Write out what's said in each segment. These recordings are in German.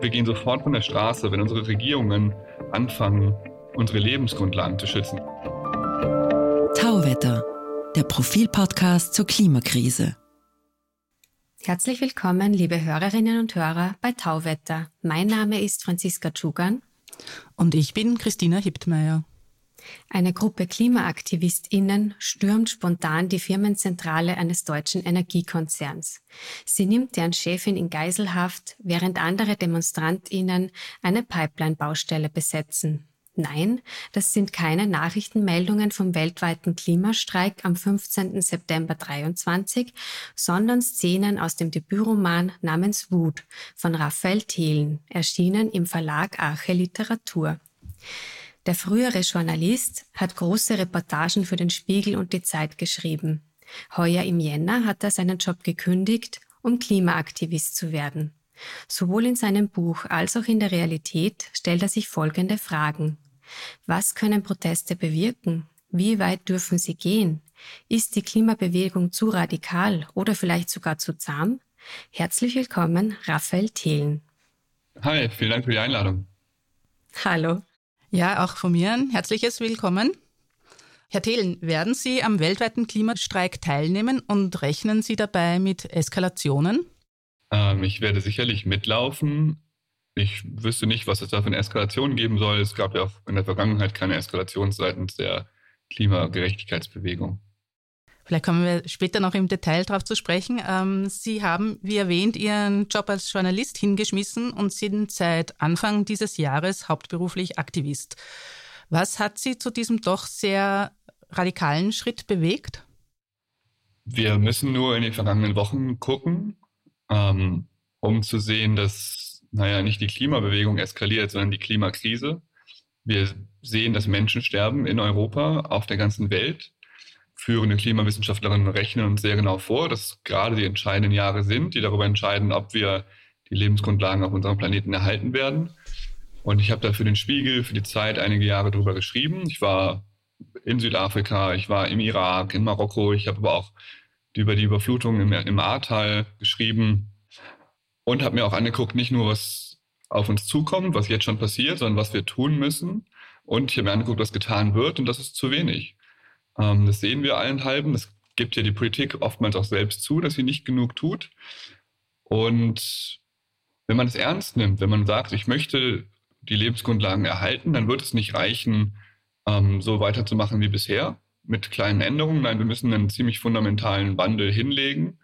wir gehen sofort von der Straße, wenn unsere Regierungen anfangen, unsere Lebensgrundlagen zu schützen. Tauwetter, der Profilpodcast zur Klimakrise. Herzlich willkommen, liebe Hörerinnen und Hörer bei Tauwetter. Mein Name ist Franziska Tschugan. Und ich bin Christina Hiptmeier. Eine Gruppe KlimaaktivistInnen stürmt spontan die Firmenzentrale eines deutschen Energiekonzerns. Sie nimmt deren Chefin in Geiselhaft, während andere DemonstrantInnen eine Pipeline-Baustelle besetzen. Nein, das sind keine Nachrichtenmeldungen vom weltweiten Klimastreik am 15. September 23, sondern Szenen aus dem Debütroman namens Wut von Raphael Thelen, erschienen im Verlag Arche Literatur. Der frühere Journalist hat große Reportagen für den Spiegel und die Zeit geschrieben. Heuer im Jänner hat er seinen Job gekündigt, um Klimaaktivist zu werden. Sowohl in seinem Buch als auch in der Realität stellt er sich folgende Fragen. Was können Proteste bewirken? Wie weit dürfen sie gehen? Ist die Klimabewegung zu radikal oder vielleicht sogar zu zahm? Herzlich willkommen, Raphael Thelen. Hi, vielen Dank für die Einladung. Hallo. Ja, auch von mir ein herzliches Willkommen. Herr Thelen, werden Sie am weltweiten Klimastreik teilnehmen und rechnen Sie dabei mit Eskalationen? Ähm, ich werde sicherlich mitlaufen. Ich wüsste nicht, was es da für eine Eskalation geben soll. Es gab ja auch in der Vergangenheit keine Eskalation seitens der Klimagerechtigkeitsbewegung. Vielleicht kommen wir später noch im Detail darauf zu sprechen. Ähm, Sie haben, wie erwähnt, Ihren Job als Journalist hingeschmissen und sind seit Anfang dieses Jahres hauptberuflich Aktivist. Was hat Sie zu diesem doch sehr radikalen Schritt bewegt? Wir müssen nur in den vergangenen Wochen gucken, ähm, um zu sehen, dass, naja, nicht die Klimabewegung eskaliert, sondern die Klimakrise. Wir sehen, dass Menschen sterben in Europa, auf der ganzen Welt führende Klimawissenschaftlerinnen rechnen uns sehr genau vor, dass gerade die entscheidenden Jahre sind, die darüber entscheiden, ob wir die Lebensgrundlagen auf unserem Planeten erhalten werden. Und ich habe da für den Spiegel, für die Zeit einige Jahre darüber geschrieben. Ich war in Südafrika, ich war im Irak, in Marokko, ich habe aber auch über die Überflutung im, im Ahrtal geschrieben und habe mir auch angeguckt, nicht nur was auf uns zukommt, was jetzt schon passiert, sondern was wir tun müssen. Und ich habe mir angeguckt, was getan wird und das ist zu wenig. Ähm, das sehen wir allenthalben. Das gibt ja die Politik oftmals auch selbst zu, dass sie nicht genug tut. Und wenn man es ernst nimmt, wenn man sagt, ich möchte die Lebensgrundlagen erhalten, dann wird es nicht reichen, ähm, so weiterzumachen wie bisher mit kleinen Änderungen. Nein, wir müssen einen ziemlich fundamentalen Wandel hinlegen.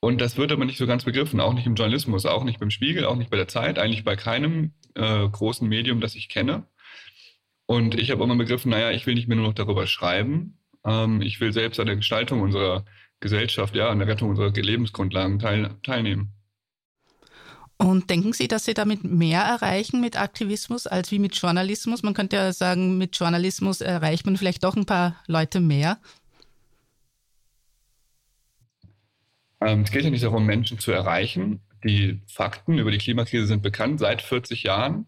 Und das wird aber nicht so ganz begriffen, auch nicht im Journalismus, auch nicht beim Spiegel, auch nicht bei der Zeit, eigentlich bei keinem äh, großen Medium, das ich kenne. Und ich habe immer begriffen, naja, ich will nicht mehr nur noch darüber schreiben. Ähm, ich will selbst an der Gestaltung unserer Gesellschaft, ja, an der Rettung unserer Lebensgrundlagen teil, teilnehmen. Und denken Sie, dass Sie damit mehr erreichen mit Aktivismus als wie mit Journalismus? Man könnte ja sagen, mit Journalismus erreicht man vielleicht doch ein paar Leute mehr. Ähm, es geht ja nicht darum, Menschen zu erreichen. Die Fakten über die Klimakrise sind bekannt seit 40 Jahren.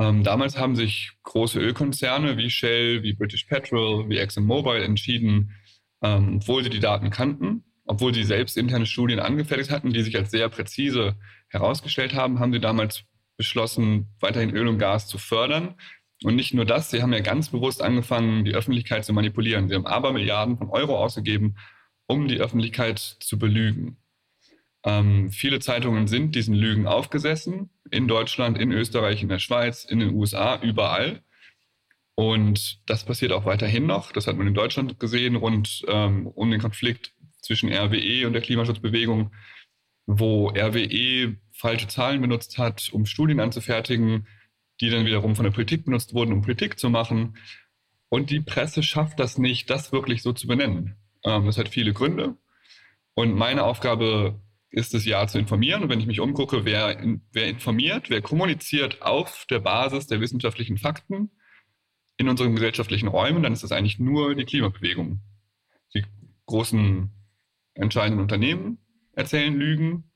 Ähm, damals haben sich große Ölkonzerne wie Shell, wie British Petrol, wie ExxonMobil entschieden, ähm, obwohl sie die Daten kannten, obwohl sie selbst interne Studien angefertigt hatten, die sich als sehr präzise herausgestellt haben, haben sie damals beschlossen, weiterhin Öl und Gas zu fördern. Und nicht nur das, sie haben ja ganz bewusst angefangen, die Öffentlichkeit zu manipulieren. Sie haben aber Milliarden von Euro ausgegeben, um die Öffentlichkeit zu belügen. Ähm, viele Zeitungen sind diesen Lügen aufgesessen, in Deutschland, in Österreich, in der Schweiz, in den USA, überall. Und das passiert auch weiterhin noch. Das hat man in Deutschland gesehen, rund ähm, um den Konflikt zwischen RWE und der Klimaschutzbewegung, wo RWE falsche Zahlen benutzt hat, um Studien anzufertigen, die dann wiederum von der Politik benutzt wurden, um Politik zu machen. Und die Presse schafft das nicht, das wirklich so zu benennen. Ähm, das hat viele Gründe. Und meine Aufgabe ist es ja zu informieren. Und wenn ich mich umgucke, wer, wer informiert, wer kommuniziert auf der Basis der wissenschaftlichen Fakten in unseren gesellschaftlichen Räumen, dann ist das eigentlich nur die Klimabewegung. Die großen entscheidenden Unternehmen erzählen Lügen.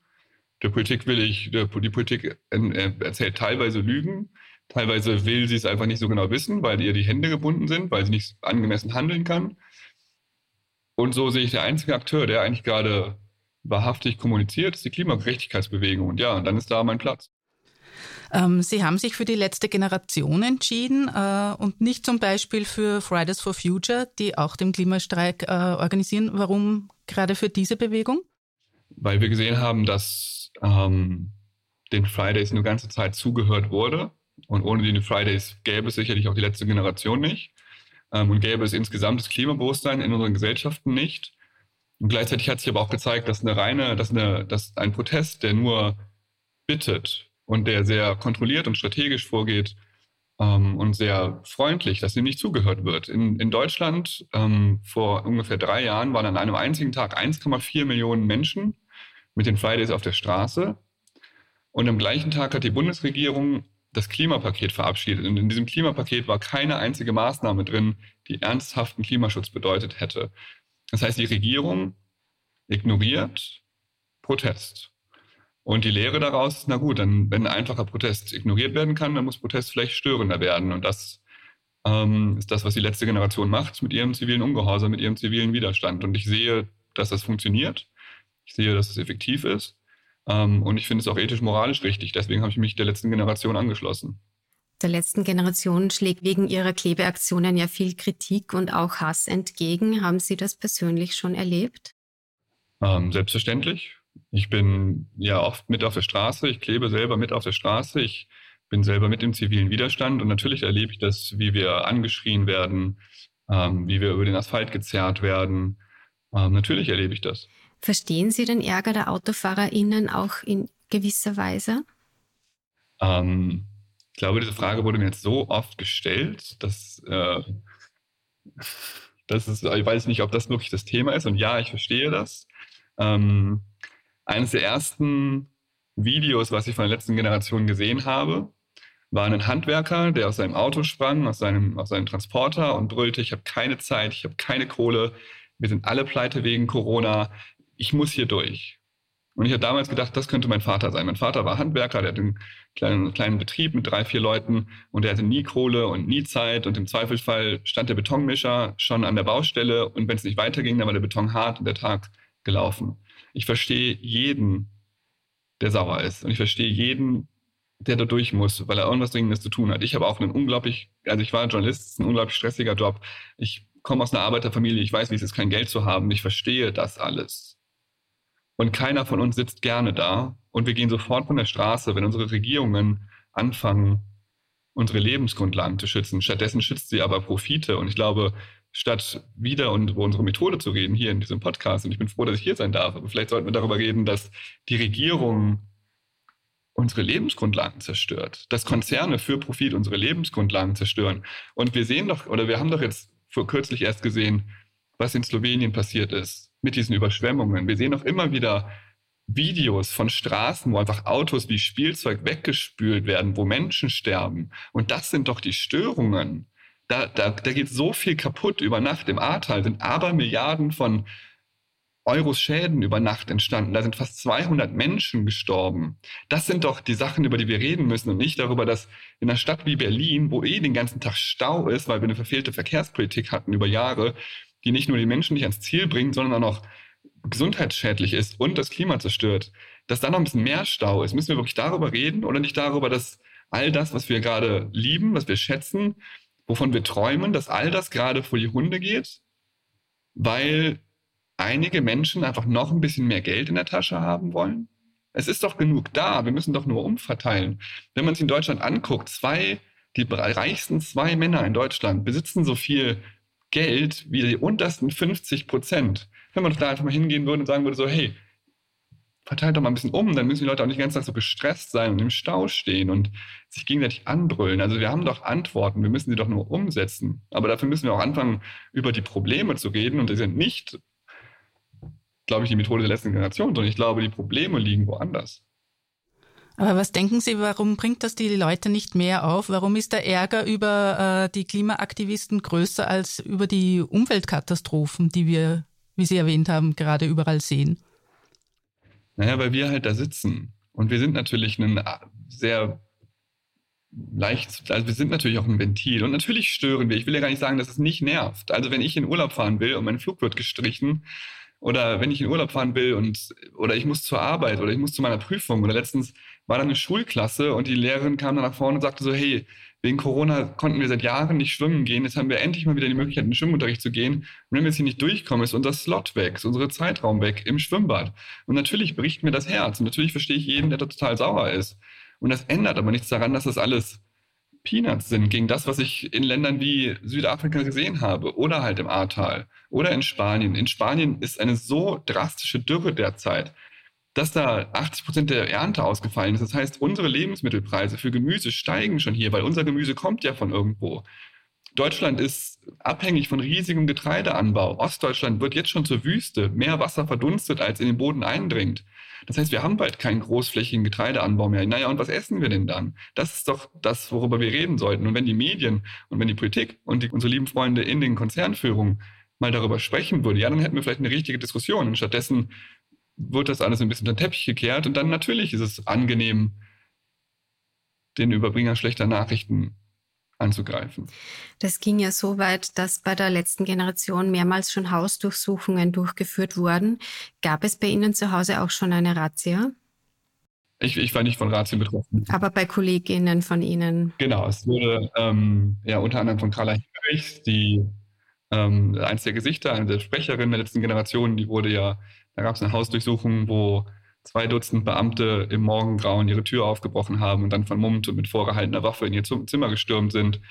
Der Politik will ich, der, die Politik erzählt teilweise Lügen. Teilweise will sie es einfach nicht so genau wissen, weil ihr die Hände gebunden sind, weil sie nicht angemessen handeln kann. Und so sehe ich der einzige Akteur, der eigentlich gerade wahrhaftig kommuniziert, ist die Klimagerechtigkeitsbewegung. Und ja, dann ist da mein Platz. Ähm, Sie haben sich für die letzte Generation entschieden äh, und nicht zum Beispiel für Fridays for Future, die auch den Klimastreik äh, organisieren. Warum gerade für diese Bewegung? Weil wir gesehen haben, dass ähm, den Fridays eine ganze Zeit zugehört wurde. Und ohne die Fridays gäbe es sicherlich auch die letzte Generation nicht. Ähm, und gäbe es insgesamt das Klimabewusstsein in unseren Gesellschaften nicht. Und gleichzeitig hat sich aber auch gezeigt, dass eine reine, dass, eine, dass ein Protest, der nur bittet und der sehr kontrolliert und strategisch vorgeht ähm, und sehr freundlich, dass ihm nicht zugehört wird. In, in Deutschland ähm, vor ungefähr drei Jahren waren an einem einzigen Tag 1,4 Millionen Menschen mit den Fridays auf der Straße. Und am gleichen Tag hat die Bundesregierung das Klimapaket verabschiedet. Und in diesem Klimapaket war keine einzige Maßnahme drin, die ernsthaften Klimaschutz bedeutet hätte. Das heißt, die Regierung ignoriert Protest. Und die Lehre daraus ist, na gut, dann, wenn ein einfacher Protest ignoriert werden kann, dann muss Protest vielleicht störender werden. Und das ähm, ist das, was die letzte Generation macht mit ihrem zivilen Ungehorsam, mit ihrem zivilen Widerstand. Und ich sehe, dass das funktioniert. Ich sehe, dass es effektiv ist. Ähm, und ich finde es auch ethisch-moralisch richtig. Deswegen habe ich mich der letzten Generation angeschlossen. Der letzten Generation schlägt wegen ihrer Klebeaktionen ja viel Kritik und auch Hass entgegen. Haben Sie das persönlich schon erlebt? Ähm, selbstverständlich. Ich bin ja oft mit auf der Straße, ich klebe selber mit auf der Straße, ich bin selber mit im zivilen Widerstand und natürlich erlebe ich das, wie wir angeschrien werden, ähm, wie wir über den Asphalt gezerrt werden. Ähm, natürlich erlebe ich das. Verstehen Sie den Ärger der AutofahrerInnen auch in gewisser Weise? Ähm, ich glaube, diese Frage wurde mir jetzt so oft gestellt, dass, äh, das ist, ich weiß nicht, ob das wirklich das Thema ist. Und ja, ich verstehe das. Ähm, eines der ersten Videos, was ich von der letzten Generation gesehen habe, war ein Handwerker, der aus seinem Auto sprang, aus seinem, aus seinem Transporter und brüllte, ich habe keine Zeit, ich habe keine Kohle, wir sind alle pleite wegen Corona, ich muss hier durch. Und ich habe damals gedacht, das könnte mein Vater sein. Mein Vater war Handwerker, der hatte einen kleinen, kleinen Betrieb mit drei, vier Leuten und der hatte nie Kohle und nie Zeit und im Zweifelsfall stand der Betonmischer schon an der Baustelle und wenn es nicht weiterging, dann war der Beton hart und der Tag gelaufen. Ich verstehe jeden, der sauer ist. Und ich verstehe jeden, der da durch muss, weil er irgendwas Dringendes zu tun hat. Ich habe auch einen unglaublich, also ich war Journalist, ein unglaublich stressiger Job. Ich komme aus einer Arbeiterfamilie, ich weiß, wie es ist, kein Geld zu haben. Ich verstehe das alles. Und keiner von uns sitzt gerne da. Und wir gehen sofort von der Straße, wenn unsere Regierungen anfangen, unsere Lebensgrundlagen zu schützen. Stattdessen schützt sie aber Profite. Und ich glaube, statt wieder und über unsere Methode zu reden hier in diesem Podcast. Und ich bin froh, dass ich hier sein darf. Aber vielleicht sollten wir darüber reden, dass die Regierung unsere Lebensgrundlagen zerstört, dass Konzerne für Profit unsere Lebensgrundlagen zerstören. Und wir sehen doch, oder wir haben doch jetzt vor kürzlich erst gesehen, was in Slowenien passiert ist mit diesen Überschwemmungen. Wir sehen doch immer wieder Videos von Straßen, wo einfach Autos wie Spielzeug weggespült werden, wo Menschen sterben. Und das sind doch die Störungen da, da, da geht so viel kaputt über Nacht. Im Ahrtal sind aber Milliarden von Euros Schäden über Nacht entstanden. Da sind fast 200 Menschen gestorben. Das sind doch die Sachen, über die wir reden müssen und nicht darüber, dass in einer Stadt wie Berlin, wo eh den ganzen Tag Stau ist, weil wir eine verfehlte Verkehrspolitik hatten über Jahre, die nicht nur die Menschen nicht ans Ziel bringt, sondern auch noch gesundheitsschädlich ist und das Klima zerstört, dass da noch ein bisschen mehr Stau ist. Müssen wir wirklich darüber reden oder nicht darüber, dass all das, was wir gerade lieben, was wir schätzen, wovon wir träumen, dass all das gerade vor die Hunde geht, weil einige Menschen einfach noch ein bisschen mehr Geld in der Tasche haben wollen? Es ist doch genug da, wir müssen doch nur umverteilen. Wenn man sich in Deutschland anguckt, zwei, die reichsten zwei Männer in Deutschland besitzen so viel Geld wie die untersten 50 Prozent. Wenn man doch da einfach mal hingehen würde und sagen würde, so, hey, verteilt doch mal ein bisschen um, dann müssen die Leute auch nicht ganz so gestresst sein und im Stau stehen und sich gegenseitig anbrüllen. Also wir haben doch Antworten, wir müssen sie doch nur umsetzen. Aber dafür müssen wir auch anfangen, über die Probleme zu reden und die sind nicht, glaube ich, die Methode der letzten Generation, sondern ich glaube, die Probleme liegen woanders. Aber was denken Sie, warum bringt das die Leute nicht mehr auf? Warum ist der Ärger über äh, die Klimaaktivisten größer als über die Umweltkatastrophen, die wir, wie Sie erwähnt haben, gerade überall sehen? Naja, weil wir halt da sitzen. Und wir sind natürlich ein sehr leicht, also wir sind natürlich auch ein Ventil. Und natürlich stören wir. Ich will ja gar nicht sagen, dass es nicht nervt. Also wenn ich in Urlaub fahren will und mein Flug wird gestrichen, Oder wenn ich in Urlaub fahren will und oder ich muss zur Arbeit oder ich muss zu meiner Prüfung. Oder letztens war da eine Schulklasse und die Lehrerin kam dann nach vorne und sagte so, hey, wegen Corona konnten wir seit Jahren nicht schwimmen gehen. Jetzt haben wir endlich mal wieder die Möglichkeit, in den Schwimmunterricht zu gehen. Und wenn wir jetzt hier nicht durchkommen, ist unser Slot weg, ist unsere Zeitraum weg im Schwimmbad. Und natürlich bricht mir das Herz. Und natürlich verstehe ich jeden, der da total sauer ist. Und das ändert aber nichts daran, dass das alles Peanuts sind gegen das, was ich in Ländern wie Südafrika gesehen habe oder halt im Ahrtal oder in Spanien. In Spanien ist eine so drastische Dürre derzeit, dass da 80 Prozent der Ernte ausgefallen ist. Das heißt, unsere Lebensmittelpreise für Gemüse steigen schon hier, weil unser Gemüse kommt ja von irgendwo. Deutschland ist abhängig von riesigem Getreideanbau. Ostdeutschland wird jetzt schon zur Wüste. Mehr Wasser verdunstet, als in den Boden eindringt. Das heißt, wir haben bald keinen großflächigen Getreideanbau mehr. Naja, und was essen wir denn dann? Das ist doch das, worüber wir reden sollten. Und wenn die Medien und wenn die Politik und die, unsere lieben Freunde in den Konzernführungen mal darüber sprechen würden, ja, dann hätten wir vielleicht eine richtige Diskussion. Und stattdessen wird das alles ein bisschen unter den Teppich gekehrt. Und dann natürlich ist es angenehm, den Überbringer schlechter Nachrichten anzugreifen. Das ging ja so weit, dass bei der letzten Generation mehrmals schon Hausdurchsuchungen durchgeführt wurden. Gab es bei Ihnen zu Hause auch schon eine Razzia? Ich, ich war nicht von Razzien betroffen. Aber bei Kolleginnen von Ihnen? Genau, es wurde ähm, ja unter anderem von Carla Hinrichs, die ähm, eins der Gesichter, eine der Sprecherinnen der letzten Generation, die wurde ja, da gab es eine Hausdurchsuchung, wo zwei Dutzend Beamte im Morgengrauen ihre Tür aufgebrochen haben und dann vermummt und mit vorgehaltener Waffe in ihr Zimmer gestürmt sind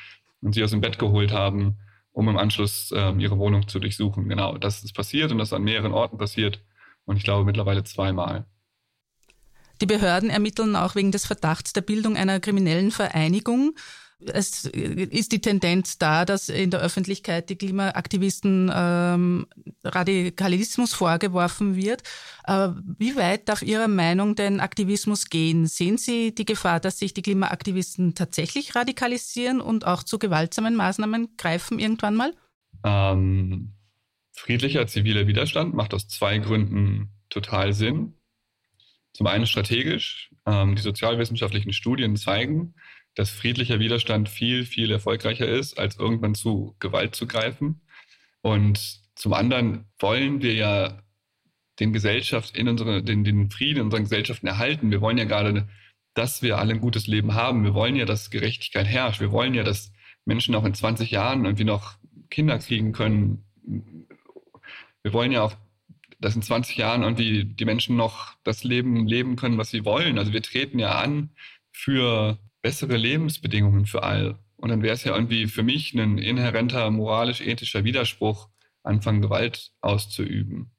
und sie aus dem Bett geholt haben, um im Anschluss ähm, ihre Wohnung zu durchsuchen. Genau, das ist passiert und das ist an mehreren Orten passiert und ich glaube mittlerweile zweimal. Die Behörden ermitteln auch wegen des Verdachts der Bildung einer kriminellen Vereinigung es ist die Tendenz da, dass in der Öffentlichkeit die Klimaaktivisten ähm, Radikalismus vorgeworfen wird. Äh, wie weit darf Ihrer Meinung denn Aktivismus gehen? Sehen Sie die Gefahr, dass sich die Klimaaktivisten tatsächlich radikalisieren und auch zu gewaltsamen Maßnahmen greifen irgendwann mal? Ähm, friedlicher ziviler Widerstand macht aus zwei Gründen total Sinn. Zum einen strategisch. Ähm, die sozialwissenschaftlichen Studien zeigen, dass friedlicher Widerstand viel, viel erfolgreicher ist, als irgendwann zu Gewalt zu greifen. Und zum anderen wollen wir ja den Gesellschaft in unsere, den, den Frieden in unseren Gesellschaften erhalten. Wir wollen ja gerade, dass wir alle ein gutes Leben haben. Wir wollen ja, dass Gerechtigkeit herrscht. Wir wollen ja, dass Menschen auch in 20 Jahren irgendwie noch Kinder kriegen können. Wir wollen ja auch, dass in 20 Jahren irgendwie die Menschen noch das Leben leben können, was sie wollen. Also wir treten ja an für bessere Lebensbedingungen für alle. Und dann wäre es ja irgendwie für mich ein inhärenter moralisch-ethischer Widerspruch, anfangen, Gewalt auszuüben.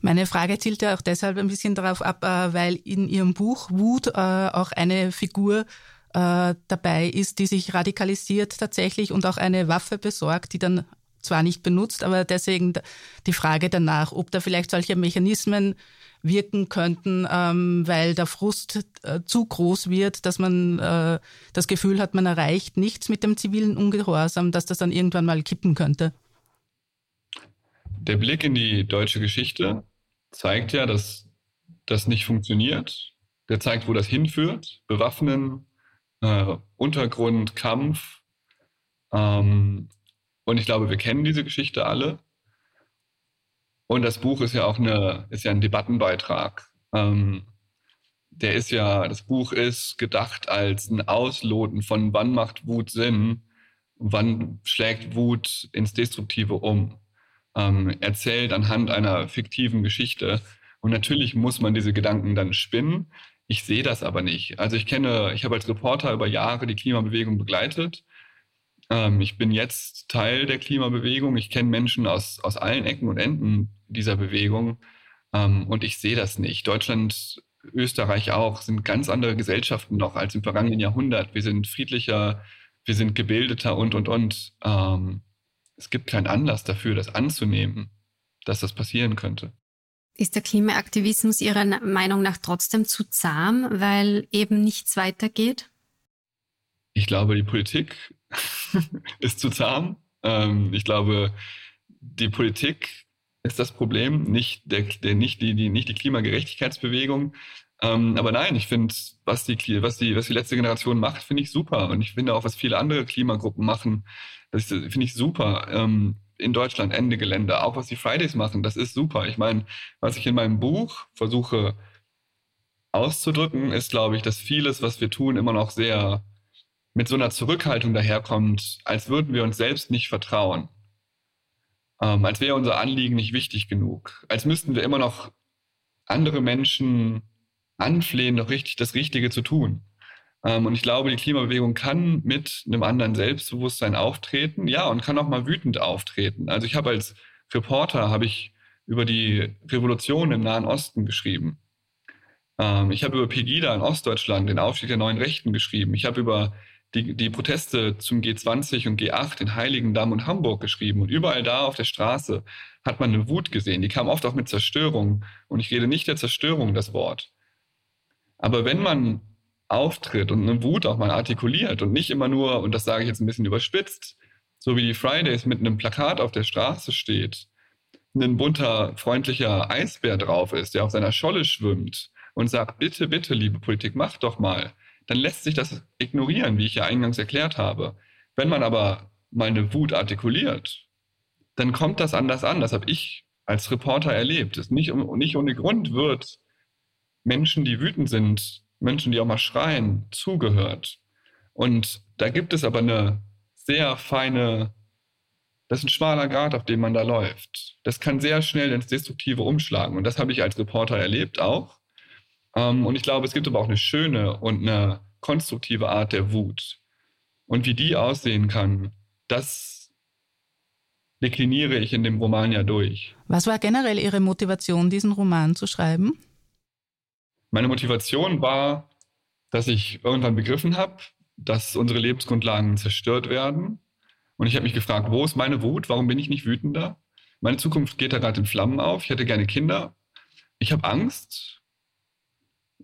Meine Frage zielt ja auch deshalb ein bisschen darauf ab, äh, weil in Ihrem Buch Wut äh, auch eine Figur äh, dabei ist, die sich radikalisiert tatsächlich und auch eine Waffe besorgt, die dann zwar nicht benutzt, aber deswegen die Frage danach, ob da vielleicht solche Mechanismen wirken könnten, ähm, weil der Frust äh, zu groß wird, dass man äh, das Gefühl hat, man erreicht nichts mit dem zivilen Ungehorsam, dass das dann irgendwann mal kippen könnte? Der Blick in die deutsche Geschichte zeigt ja, dass das nicht funktioniert. Der zeigt, wo das hinführt. Bewaffnen, äh, Untergrund, Kampf. Ähm, und ich glaube, wir kennen diese Geschichte alle. Und das Buch ist ja auch eine, ist ja ein Debattenbeitrag. Ähm, der ist ja, das Buch ist gedacht als ein Ausloten von wann macht Wut Sinn, wann schlägt Wut ins Destruktive um. Ähm, erzählt anhand einer fiktiven Geschichte. Und natürlich muss man diese Gedanken dann spinnen. Ich sehe das aber nicht. Also ich kenne, ich habe als Reporter über Jahre die Klimabewegung begleitet ähm, ich bin jetzt Teil der Klimabewegung. Ich kenne Menschen aus, aus allen Ecken und Enden dieser Bewegung. Ähm, und ich sehe das nicht. Deutschland, Österreich auch, sind ganz andere Gesellschaften noch als im vergangenen Jahrhundert. Wir sind friedlicher, wir sind gebildeter und, und, und. Ähm, es gibt keinen Anlass dafür, das anzunehmen, dass das passieren könnte. Ist der Klimaaktivismus Ihrer Meinung nach trotzdem zu zahm, weil eben nichts weitergeht? Ich glaube, die Politik ist zu zahm. Ähm, ich glaube, die Politik ist das Problem, nicht, der, der, nicht, die, die, nicht die Klimagerechtigkeitsbewegung. Ähm, aber nein, ich finde, was die, was, die, was die letzte Generation macht, finde ich super. Und ich finde auch, was viele andere Klimagruppen machen, das finde ich super. Ähm, in Deutschland, Ende Gelände. Auch was die Fridays machen, das ist super. Ich meine, was ich in meinem Buch versuche auszudrücken, ist, glaube ich, dass vieles, was wir tun, immer noch sehr mit so einer Zurückhaltung daherkommt, als würden wir uns selbst nicht vertrauen. Ähm, als wäre unser Anliegen nicht wichtig genug. Als müssten wir immer noch andere Menschen anflehen, doch richtig das Richtige zu tun. Ähm, und ich glaube, die Klimabewegung kann mit einem anderen Selbstbewusstsein auftreten, ja, und kann auch mal wütend auftreten. Also ich habe als Reporter habe ich über die Revolution im Nahen Osten geschrieben. Ähm, ich habe über Pegida in Ostdeutschland, den Aufstieg der neuen Rechten geschrieben. Ich habe über die, die Proteste zum G20 und G8 in Heiligendamm und Hamburg geschrieben. Und überall da auf der Straße hat man eine Wut gesehen. Die kam oft auch mit Zerstörung. Und ich rede nicht der Zerstörung das Wort. Aber wenn man auftritt und eine Wut auch mal artikuliert und nicht immer nur, und das sage ich jetzt ein bisschen überspitzt, so wie die Fridays mit einem Plakat auf der Straße steht, ein bunter, freundlicher Eisbär drauf ist, der auf seiner Scholle schwimmt und sagt, bitte, bitte, liebe Politik, mach doch mal, dann lässt sich das ignorieren, wie ich ja eingangs erklärt habe. Wenn man aber mal eine Wut artikuliert, dann kommt das anders an. Das habe ich als Reporter erlebt. Es nicht, nicht ohne Grund wird Menschen, die wütend sind, Menschen, die auch mal schreien, zugehört. Und da gibt es aber eine sehr feine, das ist ein schmaler Grad, auf dem man da läuft. Das kann sehr schnell ins Destruktive umschlagen. Und das habe ich als Reporter erlebt auch. Ähm, und ich glaube, es gibt aber auch eine schöne und eine konstruktive Art der Wut. Und wie die aussehen kann, das dekliniere ich in dem Roman ja durch. Was war generell Ihre Motivation, diesen Roman zu schreiben? Meine Motivation war, dass ich irgendwann begriffen habe, dass unsere Lebensgrundlagen zerstört werden. Und ich habe mich gefragt, wo ist meine Wut? Warum bin ich nicht wütender? Meine Zukunft geht da gerade in Flammen auf. Ich hätte gerne Kinder. Ich habe Angst,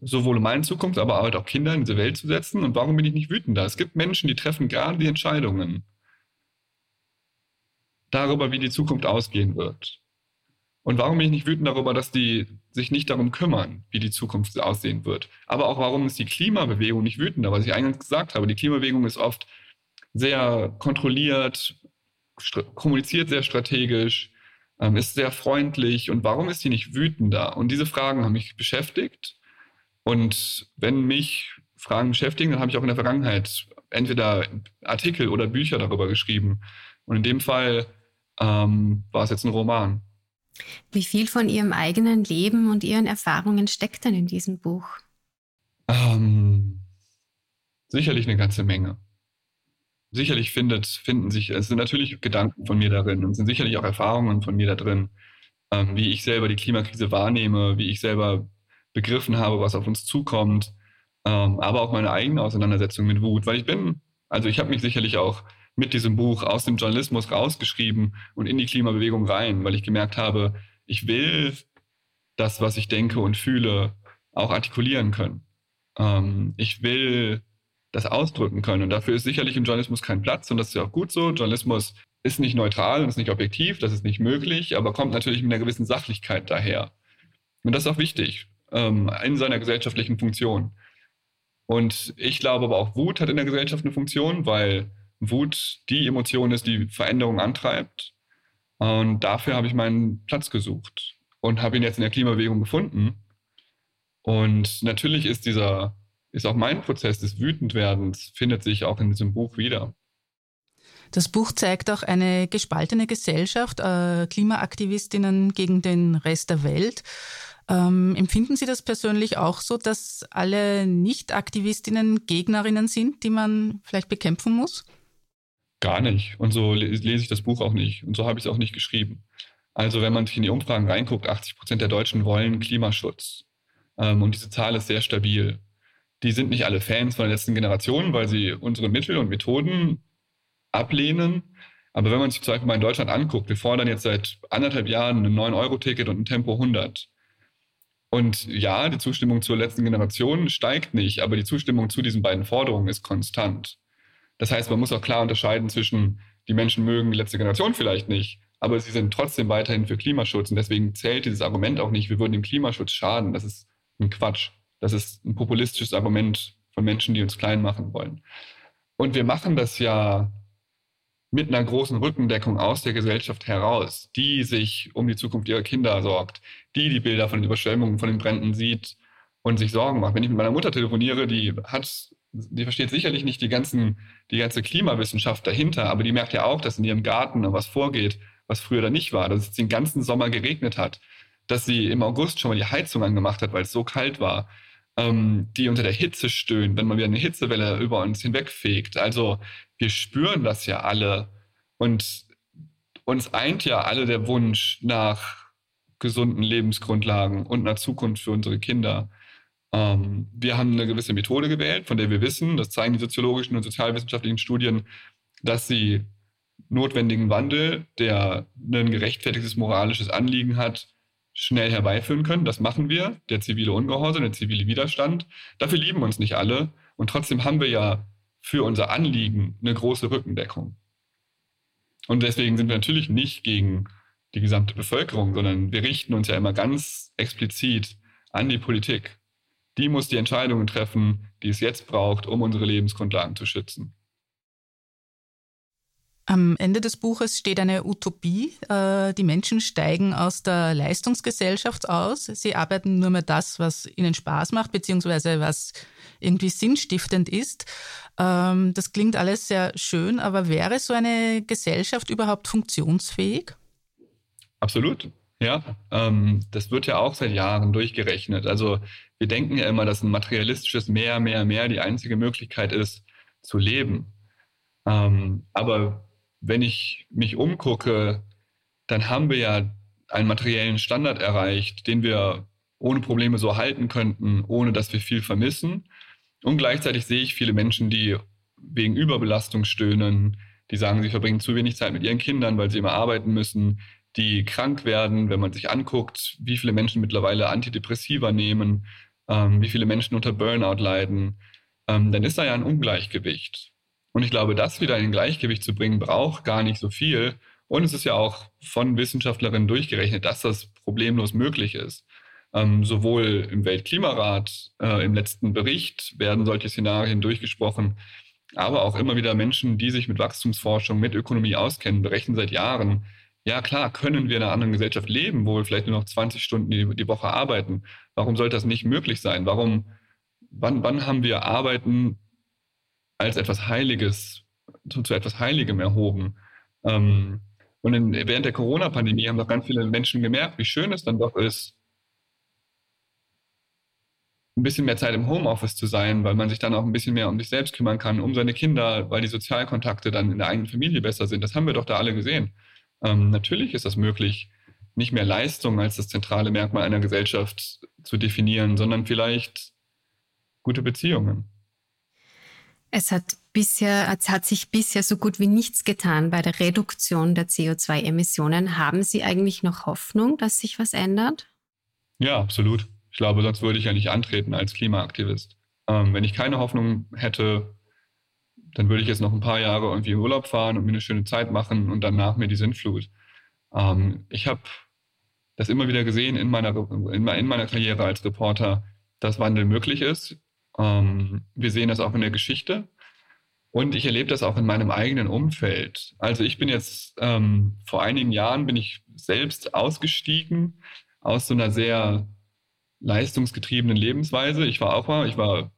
sowohl um meine Zukunft, aber halt auch Kinder in diese Welt zu setzen. Und warum bin ich nicht wütender? Es gibt Menschen, die treffen gerade die Entscheidungen darüber, wie die Zukunft ausgehen wird. Und warum bin ich nicht wütend darüber, dass die sich nicht darum kümmern, wie die Zukunft aussehen wird? Aber auch warum ist die Klimabewegung nicht wütender? Was ich eingangs gesagt habe, die Klimabewegung ist oft sehr kontrolliert, kommuniziert sehr strategisch, ähm, ist sehr freundlich. Und warum ist sie nicht wütender? Und diese Fragen haben mich beschäftigt. Und wenn mich Fragen beschäftigen, dann habe ich auch in der Vergangenheit entweder Artikel oder Bücher darüber geschrieben. Und in dem Fall ähm, war es jetzt ein Roman. Wie viel von Ihrem eigenen Leben und Ihren Erfahrungen steckt denn in diesem Buch? Ähm, sicherlich eine ganze Menge. Sicherlich findet, finden sich, es sind natürlich Gedanken von mir darin und es sind sicherlich auch Erfahrungen von mir da drin, ähm, wie ich selber die Klimakrise wahrnehme, wie ich selber begriffen habe, was auf uns zukommt, ähm, aber auch meine eigene Auseinandersetzung mit Wut, weil ich bin, also ich habe mich sicherlich auch mit diesem Buch aus dem Journalismus rausgeschrieben und in die Klimabewegung rein, weil ich gemerkt habe, ich will das, was ich denke und fühle, auch artikulieren können. Ähm, ich will das ausdrücken können. Und dafür ist sicherlich im Journalismus kein Platz und das ist ja auch gut so. Journalismus ist nicht neutral und ist nicht objektiv, das ist nicht möglich, aber kommt natürlich mit einer gewissen Sachlichkeit daher. Und das ist auch wichtig ähm, in seiner gesellschaftlichen Funktion. Und ich glaube aber auch, Wut hat in der Gesellschaft eine Funktion, weil Wut die Emotion ist, die Veränderung antreibt. Und dafür habe ich meinen Platz gesucht und habe ihn jetzt in der Klimabewegung gefunden. Und natürlich ist dieser, ist auch mein Prozess des Wütendwerdens, findet sich auch in diesem Buch wieder. Das Buch zeigt auch eine gespaltene Gesellschaft, äh, Klimaaktivistinnen gegen den Rest der Welt. Ähm, empfinden Sie das persönlich auch so, dass alle Nicht-Aktivistinnen Gegnerinnen sind, die man vielleicht bekämpfen muss? Gar nicht. Und so lese ich das Buch auch nicht. Und so habe ich es auch nicht geschrieben. Also wenn man sich in die Umfragen reinguckt, 80 Prozent der Deutschen wollen Klimaschutz. Ähm, und diese Zahl ist sehr stabil. Die sind nicht alle Fans von der letzten Generation, weil sie unsere Mittel und Methoden ablehnen. Aber wenn man sich zum Beispiel mal in Deutschland anguckt, wir fordern jetzt seit anderthalb Jahren ein 9-Euro-Ticket und ein Tempo 100. Und ja, die Zustimmung zur letzten Generation steigt nicht, aber die Zustimmung zu diesen beiden Forderungen ist konstant. Das heißt, man muss auch klar unterscheiden zwischen, die Menschen mögen die letzte Generation vielleicht nicht, aber sie sind trotzdem weiterhin für Klimaschutz. Und deswegen zählt dieses Argument auch nicht, wir würden dem Klimaschutz schaden. Das ist ein Quatsch. Das ist ein populistisches Argument von Menschen, die uns klein machen wollen. Und wir machen das ja mit einer großen Rückendeckung aus der Gesellschaft heraus, die sich um die Zukunft ihrer Kinder sorgt, die die Bilder von den Überschwemmungen, von den Bränden sieht und sich Sorgen macht. Wenn ich mit meiner Mutter telefoniere, die hat, die versteht sicherlich nicht die ganzen, die ganze Klimawissenschaft dahinter, aber die merkt ja auch, dass in ihrem Garten was vorgeht, was früher da nicht war, dass es den ganzen Sommer geregnet hat, dass sie im August schon mal die Heizung angemacht hat, weil es so kalt war, ähm, die unter der Hitze stöhnt, wenn man wieder eine Hitzewelle über uns hinwegfegt. Also wir spüren das ja alle und uns eint ja alle der Wunsch nach gesunden Lebensgrundlagen und einer Zukunft für unsere Kinder. Ähm, wir haben eine gewisse Methode gewählt, von der wir wissen, das zeigen die soziologischen und sozialwissenschaftlichen Studien, dass sie notwendigen Wandel, der ein gerechtfertigtes moralisches Anliegen hat, schnell herbeiführen können. Das machen wir, der zivile Ungehorsam, der zivile Widerstand. Dafür lieben uns nicht alle. Und trotzdem haben wir ja für unser Anliegen eine große Rückendeckung. Und deswegen sind wir natürlich nicht gegen die gesamte Bevölkerung, sondern wir richten uns ja immer ganz explizit an die Politik. Die muss die Entscheidungen treffen, die es jetzt braucht, um unsere Lebensgrundlagen zu schützen. Am Ende des Buches steht eine Utopie. Äh, die Menschen steigen aus der Leistungsgesellschaft aus. Sie arbeiten nur mehr das, was ihnen Spaß macht, beziehungsweise was irgendwie sinnstiftend ist. Ähm, das klingt alles sehr schön, aber wäre so eine Gesellschaft überhaupt funktionsfähig? Absolut. Ja, ähm, das wird ja auch seit Jahren durchgerechnet. Also wir denken ja immer, dass ein materialistisches Mehr, mehr, mehr die einzige Möglichkeit ist, zu leben. Ähm, aber wenn ich mich umgucke, dann haben wir ja einen materiellen Standard erreicht, den wir ohne Probleme so halten könnten, ohne dass wir viel vermissen. Und gleichzeitig sehe ich viele Menschen, die wegen Überbelastung stöhnen, die sagen, sie verbringen zu wenig Zeit mit ihren Kindern, weil sie immer arbeiten müssen, die krank werden, wenn man sich anguckt, wie viele Menschen mittlerweile Antidepressiva nehmen, ähm, wie viele Menschen unter Burnout leiden, ähm, dann ist da ja ein Ungleichgewicht. Und ich glaube, das wieder in Gleichgewicht zu bringen, braucht gar nicht so viel. Und es ist ja auch von Wissenschaftlerinnen durchgerechnet, dass das problemlos möglich ist. Ähm, sowohl im Weltklimarat, äh, im letzten Bericht werden solche Szenarien durchgesprochen, aber auch immer wieder Menschen, die sich mit Wachstumsforschung, mit Ökonomie auskennen, berechnen seit Jahren, ja klar, können wir in einer anderen Gesellschaft leben, wo wir vielleicht nur noch 20 Stunden die, die Woche arbeiten. Warum sollte das nicht möglich sein? Warum, wann, wann haben wir Arbeiten als etwas Heiliges, zu, zu etwas Heiligem erhoben. Ähm, und in, während der Corona-Pandemie haben doch ganz viele Menschen gemerkt, wie schön es dann doch ist, ein bisschen mehr Zeit im Homeoffice zu sein, weil man sich dann auch ein bisschen mehr um sich selbst kümmern kann, um seine Kinder, weil die Sozialkontakte dann in der eigenen Familie besser sind. Das haben wir doch da alle gesehen. Ähm, natürlich ist das möglich, nicht mehr Leistung als das zentrale Merkmal einer Gesellschaft zu definieren, sondern vielleicht gute Beziehungen. Es hat bisher, es hat sich bisher so gut wie nichts getan bei der Reduktion der CO2-Emissionen. Haben Sie eigentlich noch Hoffnung, dass sich was ändert? Ja, absolut. Ich glaube, sonst würde ich ja nicht antreten als Klimaaktivist. Ähm, wenn ich keine Hoffnung hätte, dann würde ich jetzt noch ein paar Jahre irgendwie in Urlaub fahren und mir eine schöne Zeit machen und danach mir die Sintflut. Ähm, ich habe das immer wieder gesehen in meiner, in meiner Karriere als Reporter, dass Wandel möglich ist. Ähm, wir sehen das auch in der Geschichte. Und ich erlebe das auch in meinem eigenen Umfeld. Also ich bin jetzt ähm, vor einigen Jahren bin ich selbst ausgestiegen aus so einer sehr leistungsgetriebenen Lebensweise. Ich war auch mal, ich war,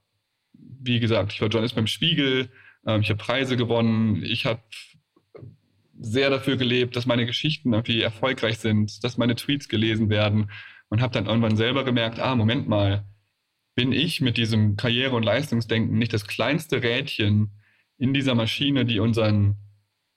wie gesagt, ich war Journalist beim Spiegel, ähm, ich habe Preise gewonnen, ich habe sehr dafür gelebt, dass meine Geschichten irgendwie erfolgreich sind, dass meine Tweets gelesen werden und habe dann irgendwann selber gemerkt, ah, Moment mal, bin ich mit diesem Karriere- und Leistungsdenken nicht das kleinste Rädchen in dieser Maschine, die unseren,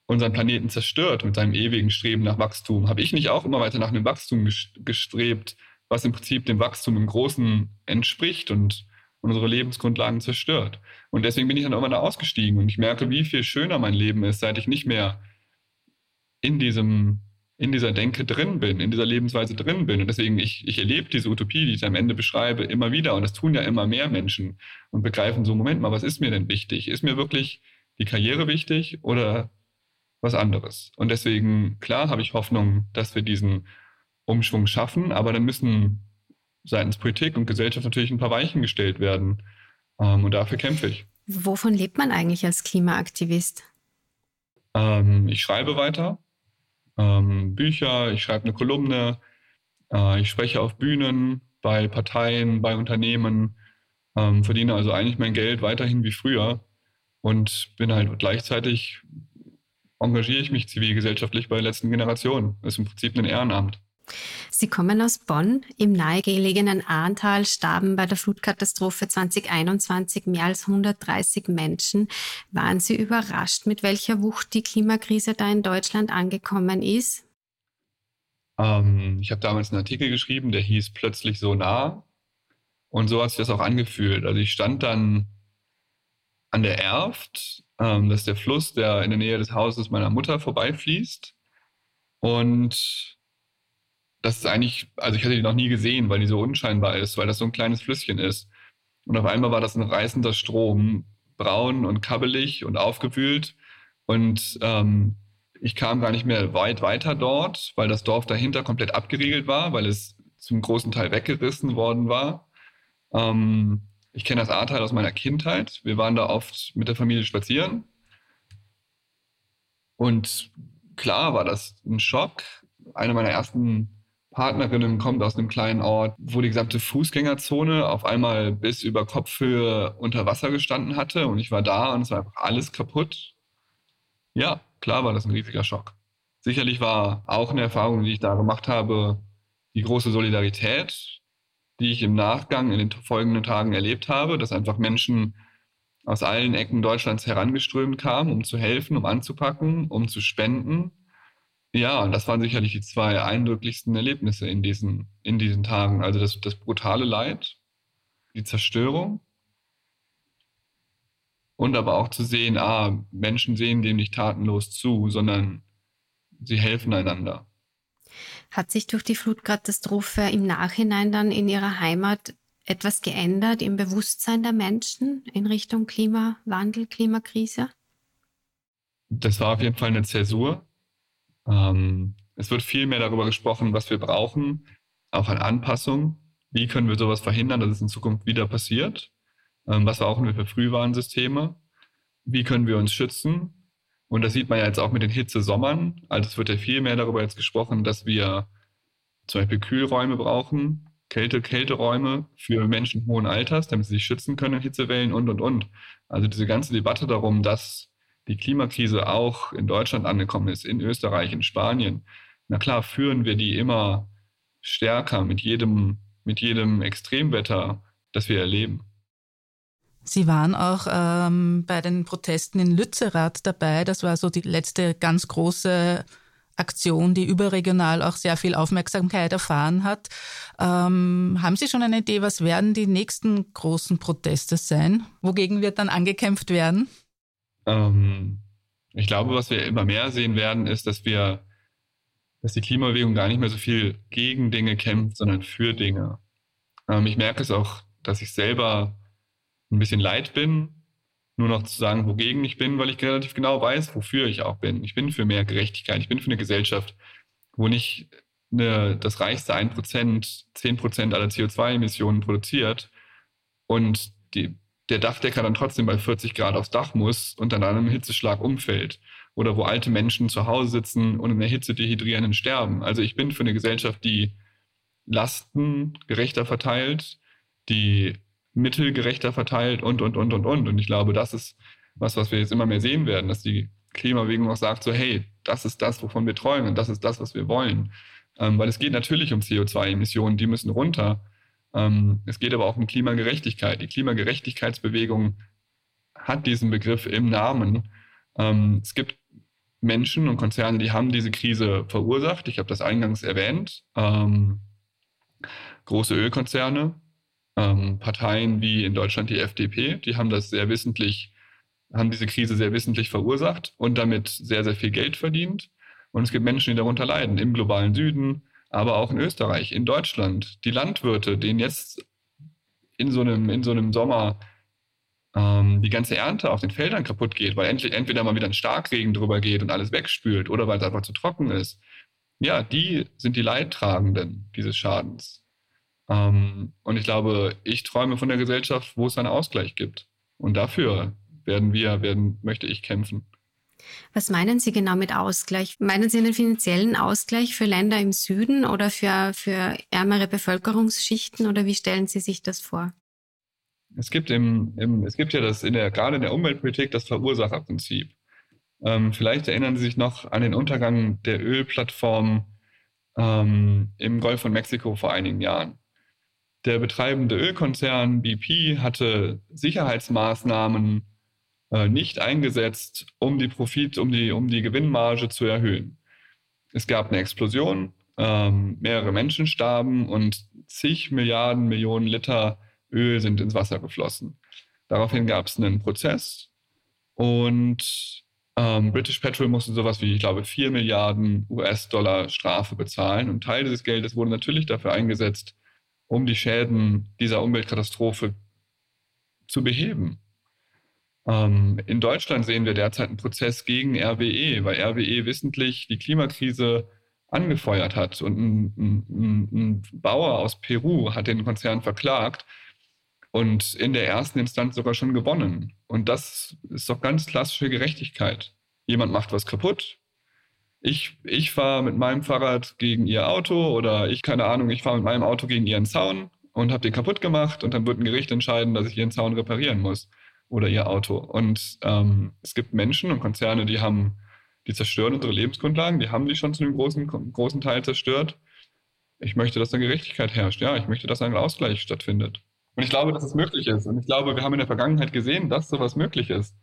unseren Planeten zerstört mit seinem ewigen Streben nach Wachstum? Habe ich nicht auch immer weiter nach einem Wachstum gestrebt, was im Prinzip dem Wachstum im Großen entspricht und unsere Lebensgrundlagen zerstört? Und deswegen bin ich dann irgendwann da ausgestiegen und ich merke, wie viel schöner mein Leben ist, seit ich nicht mehr in diesem in dieser Denke drin bin, in dieser Lebensweise drin bin. Und deswegen, ich, ich erlebe diese Utopie, die ich am Ende beschreibe, immer wieder. Und das tun ja immer mehr Menschen und begreifen so, Moment mal, was ist mir denn wichtig? Ist mir wirklich die Karriere wichtig oder was anderes? Und deswegen, klar, habe ich Hoffnung, dass wir diesen Umschwung schaffen, aber dann müssen seitens Politik und Gesellschaft natürlich ein paar Weichen gestellt werden. Ähm, und dafür kämpfe ich. Wovon lebt man eigentlich als Klimaaktivist? Ähm, ich schreibe weiter. Ähm, Bücher, ich schreibe eine Kolumne, äh, ich spreche auf Bühnen, bei Parteien, bei Unternehmen, ähm, verdiene also eigentlich mein Geld weiterhin wie früher und bin halt gleichzeitig engagiere ich mich zivilgesellschaftlich bei der letzten Generation. Das ist im Prinzip ein Ehrenamt. Sie kommen aus Bonn. Im nahegelegenen Ahrntal starben bei der Flutkatastrophe 2021 mehr als 130 Menschen. Waren Sie überrascht, mit welcher Wucht die Klimakrise da in Deutschland angekommen ist? Ähm, ich habe damals einen Artikel geschrieben, der hieß Plötzlich so nah. Und so hat sich das auch angefühlt. Also ich stand dann an der Erft, ähm, das ist der Fluss, der in der Nähe des Hauses meiner Mutter vorbeifließt. Und das ist eigentlich, also ich hatte die noch nie gesehen, weil die so unscheinbar ist, weil das so ein kleines Flüsschen ist. Und auf einmal war das ein reißender Strom, braun und kabbelig und aufgewühlt. Und ähm, ich kam gar nicht mehr weit weiter dort, weil das Dorf dahinter komplett abgeriegelt war, weil es zum großen Teil weggerissen worden war. Ähm, ich kenne das Ahrtal aus meiner Kindheit. Wir waren da oft mit der Familie spazieren. Und klar war das ein Schock. Eine meiner ersten Partnerinnen kommt aus einem kleinen Ort, wo die gesamte Fußgängerzone auf einmal bis über Kopfhöhe unter Wasser gestanden hatte. Und ich war da und es war einfach alles kaputt. Ja, klar war das ein riesiger Schock. Sicherlich war auch eine Erfahrung, die ich da gemacht habe, die große Solidarität, die ich im Nachgang in den folgenden Tagen erlebt habe, dass einfach Menschen aus allen Ecken Deutschlands herangeströmt kamen, um zu helfen, um anzupacken, um zu spenden ja, das waren sicherlich die zwei eindrücklichsten Erlebnisse in diesen, in diesen Tagen. Also das, das brutale Leid, die Zerstörung und aber auch zu sehen, ah, Menschen sehen dem nicht tatenlos zu, sondern sie helfen einander. Hat sich durch die Flutkatastrophe im Nachhinein dann in Ihrer Heimat etwas geändert im Bewusstsein der Menschen in Richtung Klimawandel, Klimakrise? Das war auf jeden Fall eine Zäsur. Ähm, es wird viel mehr darüber gesprochen, was wir brauchen, auch an Anpassung. Wie können wir sowas verhindern, dass es in Zukunft wieder passiert? Ähm, was brauchen wir für Frühwarnsysteme? Wie können wir uns schützen? Und das sieht man ja jetzt auch mit den Hitzesommern. Also es wird ja viel mehr darüber jetzt gesprochen, dass wir zum Beispiel Kühlräume brauchen, Kälte, Kälteräume für Menschen hohen Alters, damit sie sich schützen können in Hitzewellen und, und, und. Also diese ganze Debatte darum, dass die Klimakrise auch in Deutschland angekommen ist, in Österreich, in Spanien, na klar, führen wir die immer stärker mit jedem, mit jedem Extremwetter, das wir erleben. Sie waren auch ähm, bei den Protesten in Lützerath dabei. Das war so die letzte ganz große Aktion, die überregional auch sehr viel Aufmerksamkeit erfahren hat. Ähm, haben Sie schon eine Idee, was werden die nächsten großen Proteste sein? Wogegen wird dann angekämpft werden? Ähm, ich glaube, was wir immer mehr sehen werden, ist, dass wir, dass die Klimabewegung gar nicht mehr so viel gegen Dinge kämpft, sondern für Dinge. Ähm, ich merke es auch, dass ich selber ein bisschen leid bin, nur noch zu sagen, wogegen ich bin, weil ich relativ genau weiß, wofür ich auch bin. Ich bin für mehr Gerechtigkeit, ich bin für eine Gesellschaft, wo nicht eine, das reichste 1%, 10% aller CO2-Emissionen produziert und die der Dachdecker dann trotzdem bei 40 Grad aufs Dach muss und dann an einem Hitzeschlag umfällt. Oder wo alte Menschen zu Hause sitzen und in der Hitze dehydrieren und sterben. Also ich bin für eine Gesellschaft, die Lasten gerechter verteilt, die Mittel gerechter verteilt und, und, und, und, und. Und ich glaube, das ist was, was wir jetzt immer mehr sehen werden, dass die Klimabewegung auch sagt, so hey, das ist das, wovon wir träumen und das ist das, was wir wollen. Ähm, weil es geht natürlich um CO2-Emissionen, die müssen runter. Ähm, es geht aber auch um Klimagerechtigkeit. Die Klimagerechtigkeitsbewegung hat diesen Begriff im Namen. Ähm, es gibt Menschen und Konzerne, die haben diese Krise verursacht. Ich habe das eingangs erwähnt. Ähm, große Ölkonzerne, Parteien wie in Deutschland die FDP, die haben das sehr wissentlich, haben diese Krise sehr wissentlich verursacht und damit sehr, sehr viel Geld verdient. Und es gibt Menschen, die darunter leiden, im globalen Süden, aber auch in Österreich, in Deutschland, die Landwirte, denen jetzt in so einem, in so einem Sommer ähm, die ganze Ernte auf den Feldern kaputt geht, weil endlich, entweder mal wieder ein Starkregen drüber geht und alles wegspült oder weil es einfach zu trocken ist. Ja, die sind die Leidtragenden dieses Schadens. Ähm, und ich glaube, ich träume von der Gesellschaft, wo es einen Ausgleich gibt. Und dafür werden wir, werden, möchte ich kämpfen. Was meinen Sie genau mit Ausgleich? Meinen Sie einen finanziellen Ausgleich für Länder im Süden oder für, für ärmere Bevölkerungsschichten oder wie stellen Sie sich das vor? Es gibt, im, im, es gibt ja das in der, gerade in der Umweltpolitik das Verursacherprinzip. Ähm, vielleicht erinnern Sie sich noch an den Untergang der Ölplattform ähm, im Golf von Mexiko vor einigen Jahren. Der betreibende Ölkonzern BP hatte Sicherheitsmaßnahmen äh, nicht eingesetzt, um die Profit, um die, um die Gewinnmarge zu erhöhen. Es gab eine Explosion, ähm, mehrere Menschen starben und zig Milliarden Millionen Liter Öl sind ins Wasser geflossen. Daraufhin gab es einen Prozess und ähm, British Petrol musste sowas wie, ich glaube, 4 Milliarden US-Dollar Strafe bezahlen. Und Teil dieses Geldes wurde natürlich dafür eingesetzt, um die Schäden dieser Umweltkatastrophe zu beheben. Ähm, in Deutschland sehen wir derzeit einen Prozess gegen RWE, weil RWE wissentlich die Klimakrise angefeuert hat. Und ein, ein, ein Bauer aus Peru hat den Konzern verklagt und in der ersten Instanz sogar schon gewonnen. Und das ist doch ganz klassische Gerechtigkeit. Jemand macht was kaputt. Ich, ich fahre mit meinem Fahrrad gegen ihr Auto oder ich, keine Ahnung, ich fahre mit meinem Auto gegen ihren Zaun und habe den kaputt gemacht und dann wird ein Gericht entscheiden, dass ich ihren Zaun reparieren muss oder ihr Auto. Und ähm, es gibt Menschen und Konzerne, die haben, die zerstören unsere Lebensgrundlagen, die haben die schon zu einem großen, großen Teil zerstört. Ich möchte, dass da Gerechtigkeit herrscht. Ja, ich möchte, dass ein Ausgleich stattfindet. Und ich glaube, dass es möglich ist. Und ich glaube, wir haben in der Vergangenheit gesehen, dass sowas möglich ist.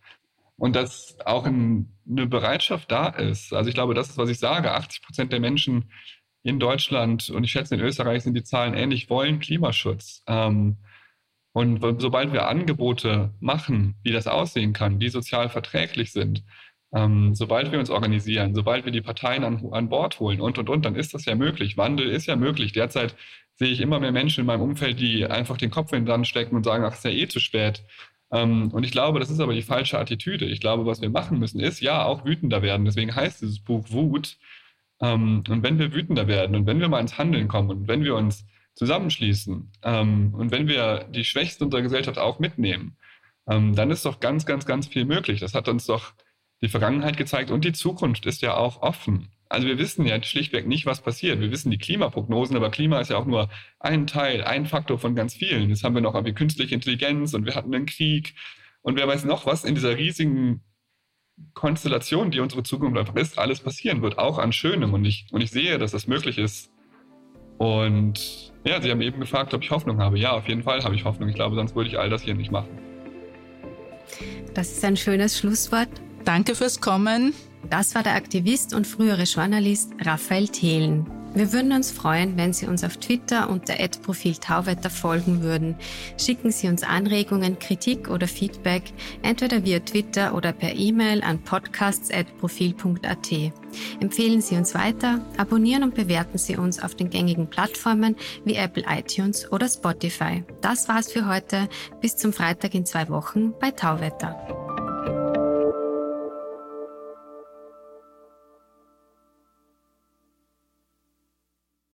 Und dass auch ein, eine Bereitschaft da ist. Also ich glaube, das ist, was ich sage. 80 Prozent der Menschen in Deutschland und ich schätze in Österreich sind die Zahlen ähnlich, wollen Klimaschutz. Ähm, und sobald wir Angebote machen, wie das aussehen kann, die sozial verträglich sind, ähm, sobald wir uns organisieren, sobald wir die Parteien an, an Bord holen und, und, und, dann ist das ja möglich. Wandel ist ja möglich. Derzeit sehe ich immer mehr Menschen in meinem Umfeld, die einfach den Kopf in den Sand stecken und sagen, ach, ist ja eh zu spät. Ähm, und ich glaube, das ist aber die falsche Attitüde. Ich glaube, was wir machen müssen, ist ja auch wütender werden. Deswegen heißt dieses Buch Wut. Ähm, und wenn wir wütender werden und wenn wir mal ins Handeln kommen und wenn wir uns zusammenschließen ähm, und wenn wir die Schwächsten unserer Gesellschaft auch mitnehmen, ähm, dann ist doch ganz, ganz, ganz viel möglich. Das hat uns doch die Vergangenheit gezeigt und die Zukunft ist ja auch offen. Also wir wissen ja schlichtweg nicht, was passiert. Wir wissen die Klimaprognosen, aber Klima ist ja auch nur ein Teil, ein Faktor von ganz vielen. Jetzt haben wir noch irgendwie künstliche Intelligenz und wir hatten einen Krieg und wer weiß noch, was in dieser riesigen Konstellation, die unsere Zukunft einfach ist, alles passieren wird, auch an Schönem. Und ich, und ich sehe, dass das möglich ist, und ja, Sie haben eben gefragt, ob ich Hoffnung habe. Ja, auf jeden Fall habe ich Hoffnung. Ich glaube, sonst würde ich all das hier nicht machen. Das ist ein schönes Schlusswort. Danke fürs Kommen. Das war der Aktivist und frühere Journalist Raphael Thelen. Wir würden uns freuen, wenn Sie uns auf Twitter unter Profil Tauwetter folgen würden. Schicken Sie uns Anregungen, Kritik oder Feedback, entweder via Twitter oder per E-Mail an podcasts.profil.at. Empfehlen Sie uns weiter, abonnieren und bewerten Sie uns auf den gängigen Plattformen wie Apple iTunes oder Spotify. Das war's für heute. Bis zum Freitag in zwei Wochen bei Tauwetter.